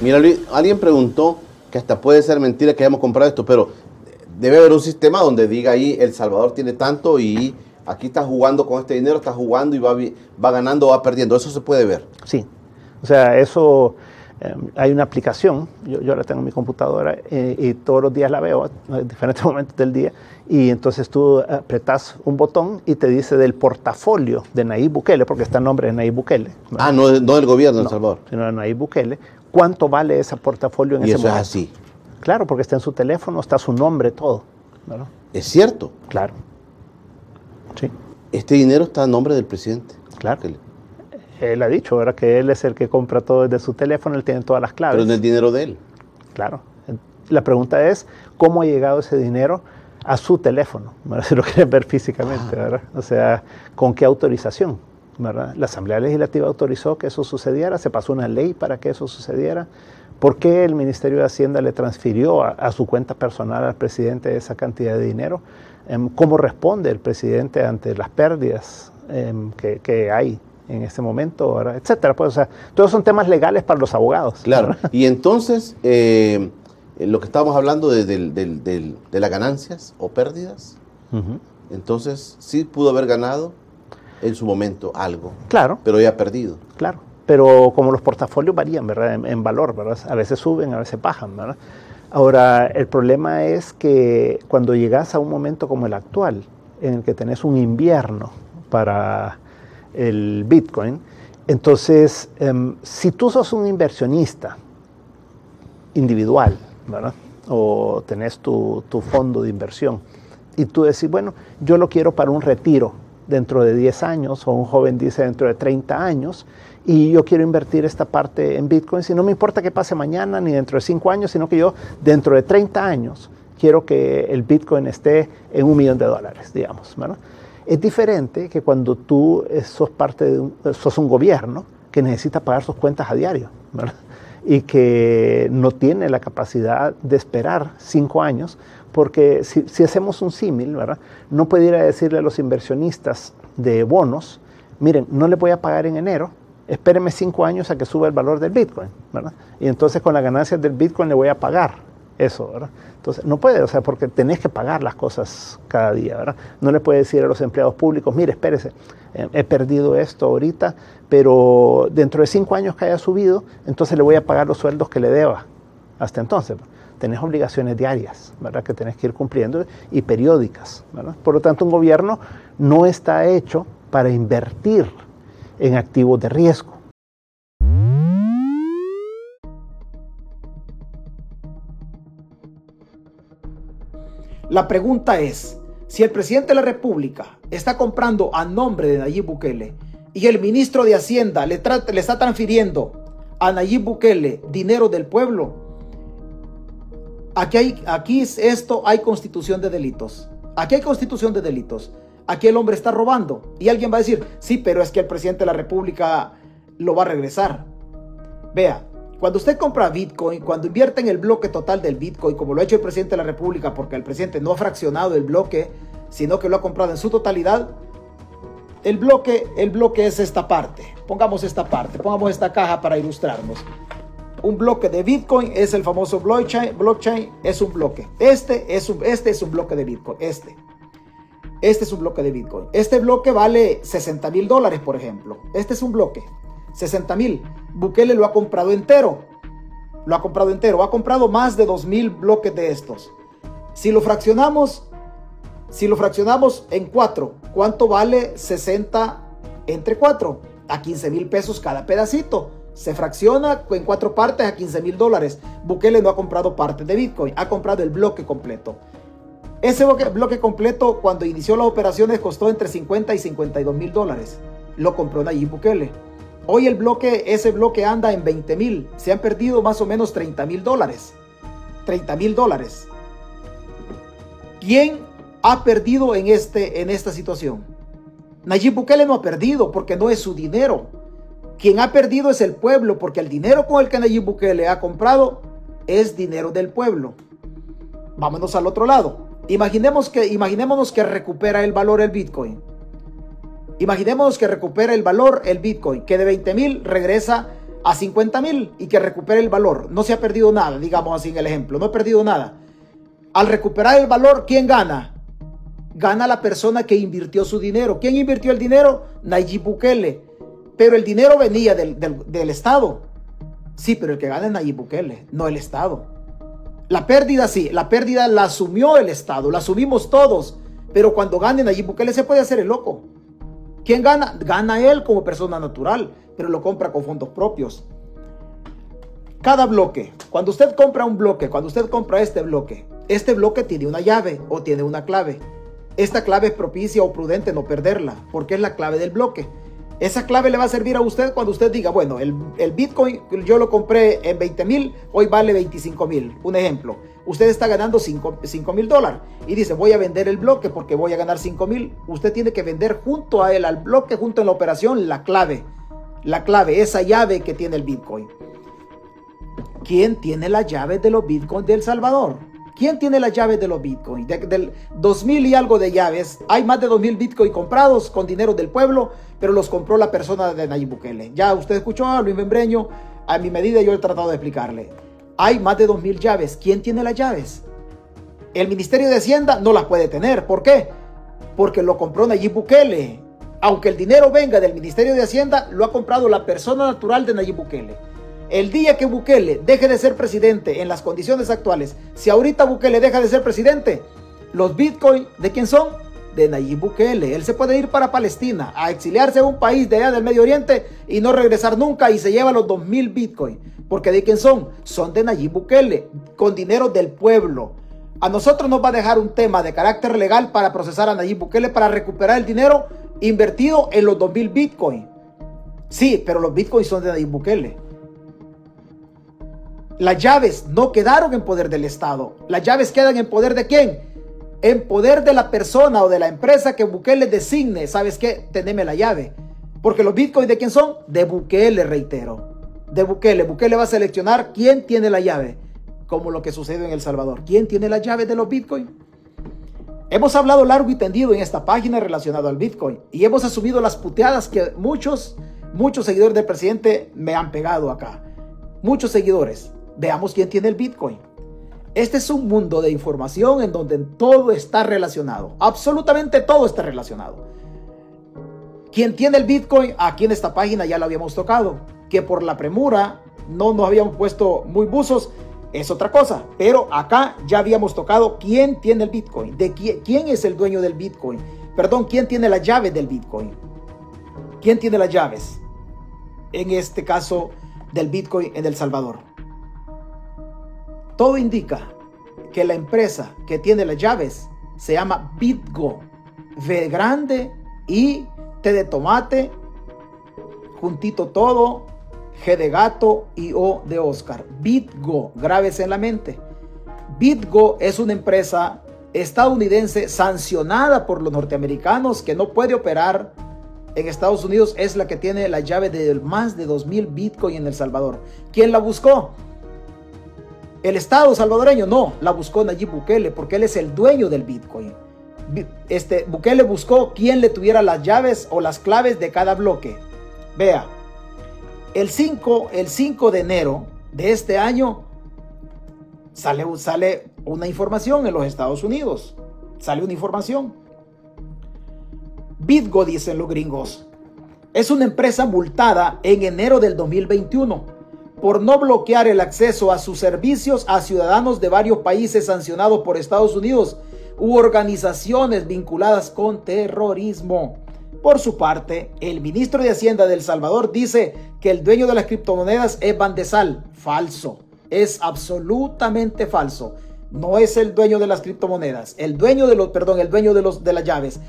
Mira, Luis, alguien preguntó que hasta puede ser mentira que hayamos comprado esto, pero debe haber un sistema donde diga ahí El Salvador tiene tanto y aquí está jugando con este dinero, está jugando y va, va ganando o va perdiendo. Eso se puede ver. Sí. O sea, eso Em, hay una aplicación, yo, yo, la tengo en mi computadora eh, y todos los días la veo en diferentes momentos del día y entonces tú apretas un botón y te dice del portafolio de Nayib Bukele, porque está el nombre de Nayib Bukele. Ah, no, no del gobierno de El Salvador. Sino de Nayib Bukele. ¿Cuánto vale ese portafolio en y ese eso es así. Claro, porque está en su teléfono, está su nombre, todo. Es cierto. Claro. Sí. Este dinero está a nombre del presidente. Claro él ha dicho, ahora que él es el que compra todo desde su teléfono, él tiene todas las claves. Pero no es dinero de él. Claro. La pregunta es, ¿cómo ha llegado ese dinero a su teléfono? Si lo quieren ver físicamente, ¿verdad? O sea, ¿con qué autorización? ¿Verdad? La Asamblea Legislativa autorizó que eso sucediera, se pasó una ley para que eso sucediera. ¿Por qué el Ministerio de Hacienda le transfirió a, su cuenta personal al presidente esa cantidad de dinero? Em, ¿Cómo responde el presidente ante las pérdidas em, que, que hay en este momento, etcétera. Pues, o sea, todos son temas legales para los abogados. Claro. Y entonces, eh, lo que estábamos hablando de, las ganancias o pérdidas, entonces sí pudo haber ganado en su momento algo. Claro. Pero ya ha perdido. Claro. Pero como los portafolios varían, ¿verdad? En, valor, ¿verdad? A veces suben, a veces bajan, ¿verdad? Ahora, el problema es que cuando llegas a un momento como el actual, en el que tenés un invierno para el Bitcoin. Entonces, em, si tú sos un inversionista individual, ¿verdad? O tenés tu, fondo de inversión y tú decís, bueno, yo lo quiero para un retiro dentro de 10 años, o un joven dice dentro de 30 años, y yo quiero invertir esta parte en Bitcoin, si no me importa que pase mañana ni dentro de 5 años, sino que yo dentro de 30 años quiero que el Bitcoin esté en un millón de dólares, digamos. ¿verdad? Es diferente que cuando tú sos parte de un, sos un gobierno que necesita pagar sus cuentas a diario y que no tiene la capacidad de esperar cinco años, porque si, hacemos un símil, no pudiera decirle a los inversionistas de bonos, miren, no le voy a pagar en enero, espérenme cinco años a que suba el valor del Bitcoin, y entonces con las ganancias del Bitcoin le voy a pagar eso, ¿verdad? Entonces, no puede, o sea, porque tenés que pagar las cosas cada día, ¿verdad? No le puede decir a los empleados públicos, mire, espérese, eh, he perdido esto ahorita, pero dentro de cinco años que haya subido, entonces le voy a pagar los sueldos que le deba hasta entonces. Tenés obligaciones diarias, ¿verdad? Que tenés que ir cumpliendo y periódicas. Por lo tanto, un gobierno no está hecho para invertir en activos de riesgo La pregunta es, si el presidente de la República está comprando a nombre de Nayib Bukele y el ministro de Hacienda le, le está transfiriendo a Nayib Bukele dinero del pueblo, aquí, hay, aquí es esto, hay constitución de delitos. Aquí hay constitución de delitos. Aquí el hombre está robando. Y alguien va a decir, sí, pero es que el presidente de la República lo va a regresar. Vea, cuando usted compra Bitcoin, cuando invierte en el bloque total del Bitcoin, como lo ha hecho el presidente de la República, porque el presidente no ha fraccionado el bloque, sino que lo ha comprado en su totalidad, el bloque, el bloque es esta parte. Pongamos esta parte, pongamos esta caja para ilustrarnos. Un bloque de Bitcoin es el famoso blockchain, blockchain es un bloque. Este es un, este es un bloque de Bitcoin, este. Este es un bloque de Bitcoin. Este bloque vale 60 mil dólares, por ejemplo. Este es un bloque. 60 mil. Bukele lo ha comprado entero. Lo ha comprado entero. Ha comprado más de 2 mil bloques de estos. Si lo fraccionamos, si lo fraccionamos en 4, ¿cuánto vale 60 entre 4? A 15 mil pesos cada pedacito. Se fracciona en cuatro partes a 15 mil dólares. Bukele no ha comprado parte de Bitcoin, ha comprado el bloque completo. Ese bloque, completo, cuando inició las operaciones, costó entre 50 y 52 mil dólares. Lo compró Nayib Bukele. Hoy el bloque, ese bloque anda en 20 mil. Se han perdido más o menos 30 mil dólares. 30 mil dólares. ¿Quién ha perdido en, este, en esta situación? Nayib Bukele no ha perdido porque no es su dinero. Quien ha perdido es el pueblo porque el dinero con el que Nayib Bukele ha comprado es dinero del pueblo. Vámonos al otro lado. Imaginemos que, imaginémonos que recupera el valor el Bitcoin. Imaginemos que recupera el valor el Bitcoin, que de 20 mil regresa a 50 mil y que recupere el valor. No se ha perdido nada, digamos así en el ejemplo, no he perdido nada. Al recuperar el valor, ¿quién gana? Gana la persona que invirtió su dinero. ¿Quién invirtió el dinero? Nayib Bukele. Pero el dinero venía del, del Estado. Sí, pero el que gana es Nayib Bukele, no el Estado. La pérdida sí, la pérdida la asumió el Estado, la asumimos todos. Pero cuando gane Nayib Bukele se puede hacer el loco. ¿Quién gana? Gana él como persona natural, pero lo compra con fondos propios. Cada bloque, cuando usted compra un bloque, cuando usted compra este bloque, este bloque tiene una llave o tiene una clave. Esta clave es propicia o prudente no perderla, porque es la clave del bloque. Esa clave le va a servir a usted cuando usted diga, bueno, el, Bitcoin yo lo compré en 20 mil, hoy vale 25 mil. Un ejemplo, usted está ganando 5 mil dólares y dice, voy a vender el bloque porque voy a ganar 5 mil. Usted tiene que vender junto a él, al bloque, junto en la operación, la clave. La clave, esa llave que tiene el Bitcoin. ¿Quién tiene la llave de los Bitcoins de El Salvador? ¿Quién tiene las llaves de los bitcoins? del 2000 y algo de llaves. Hay más de 2000 bitcoins comprados con dinero del pueblo, pero los compró la persona de Nayib Bukele. Ya usted escuchó a Luis Membreño, a mi medida yo he tratado de explicarle. Hay más de 2000 llaves. ¿Quién tiene las llaves? El Ministerio de Hacienda no las puede tener. ¿Por qué? Porque lo compró Nayib Bukele. Aunque el dinero venga del Ministerio de Hacienda, lo ha comprado la persona natural de Nayib Bukele. El día que Bukele deje de ser presidente en las condiciones actuales, si ahorita Bukele deja de ser presidente, los bitcoins, ¿de quién son? De Nayib Bukele. Él se puede ir para Palestina a exiliarse a un país de allá del Medio Oriente y no regresar nunca y se lleva los 2000 bitcoins. Porque ¿de quién son? Son de Nayib Bukele, con dinero del pueblo. A nosotros nos va a dejar un tema de carácter legal para procesar a Nayib Bukele para recuperar el dinero invertido en los 2000 bitcoins. Sí, pero los bitcoins son de Nayib Bukele. Las llaves no quedaron en poder del Estado. Las llaves quedan en poder de quién? En poder de la persona o de la empresa que Bukele designe. ¿Sabes qué? Teneme la llave. Porque los bitcoins de quién son? De Bukele, reitero. De Bukele. Bukele va a seleccionar quién tiene la llave. Como lo que sucede en El Salvador. ¿Quién tiene la llave de los bitcoins? Hemos hablado largo y tendido en esta página relacionado al Bitcoin y hemos asumido las puteadas que muchos, muchos seguidores del presidente me han pegado acá. Muchos seguidores. Veamos quién tiene el Bitcoin. Este es un mundo de información en donde todo está relacionado. Absolutamente todo está relacionado. ¿Quién tiene el Bitcoin? Aquí en esta página ya lo habíamos tocado. Que por la premura no nos habíamos puesto muy buzos. Es otra cosa. Pero acá ya habíamos tocado quién tiene el Bitcoin. De quién es el dueño del Bitcoin. Perdón, quién tiene la llave del Bitcoin. ¿Quién tiene las llaves? En este caso del Bitcoin en El Salvador. Todo indica que la empresa que tiene las llaves se llama BitGo. V grande y T de tomate, juntito todo, G de gato y O de Oscar. BitGo, grábese en la mente. BitGo es una empresa estadounidense sancionada por los norteamericanos que no puede operar en Estados Unidos. Es la que tiene la llave de más de 2.000 Bitcoin en El Salvador. ¿Quién la buscó? El Estado salvadoreño no, la buscó Nayib Bukele porque él es el dueño del Bitcoin. Este, Bukele buscó quien le tuviera las llaves o las claves de cada bloque. Vea, el 5, el 5 de enero de este año sale, sale una información en los Estados Unidos. Sale una información. BitGo, dicen los gringos, es una empresa multada en enero del 2021 por no bloquear el acceso a sus servicios a ciudadanos de varios países sancionados por Estados Unidos u organizaciones vinculadas con terrorismo. Por su parte, el ministro de Hacienda de El Salvador dice que el dueño de las criptomonedas es Bandesal. Falso. Es absolutamente falso. No es el dueño de las criptomonedas. El dueño de los, perdón, el dueño de los de las llaves.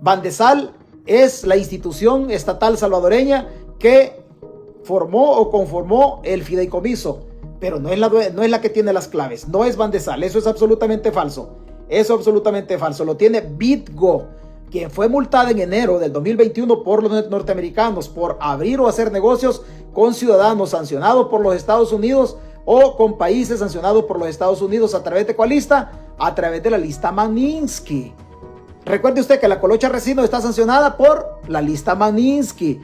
Bandesal es la institución estatal salvadoreña que formó o conformó el fideicomiso, pero no es la, no es la que tiene las claves, no es Bandesal, eso es absolutamente falso. Eso es absolutamente falso, lo tiene BitGo, quien fue multada en enero del 2021 por los norteamericanos por abrir o hacer negocios con ciudadanos sancionados por los Estados Unidos o con países sancionados por los Estados Unidos a través de cuál lista? A través de la lista Maninsky. Recuerde usted que la colocha resino está sancionada por la lista Maninsky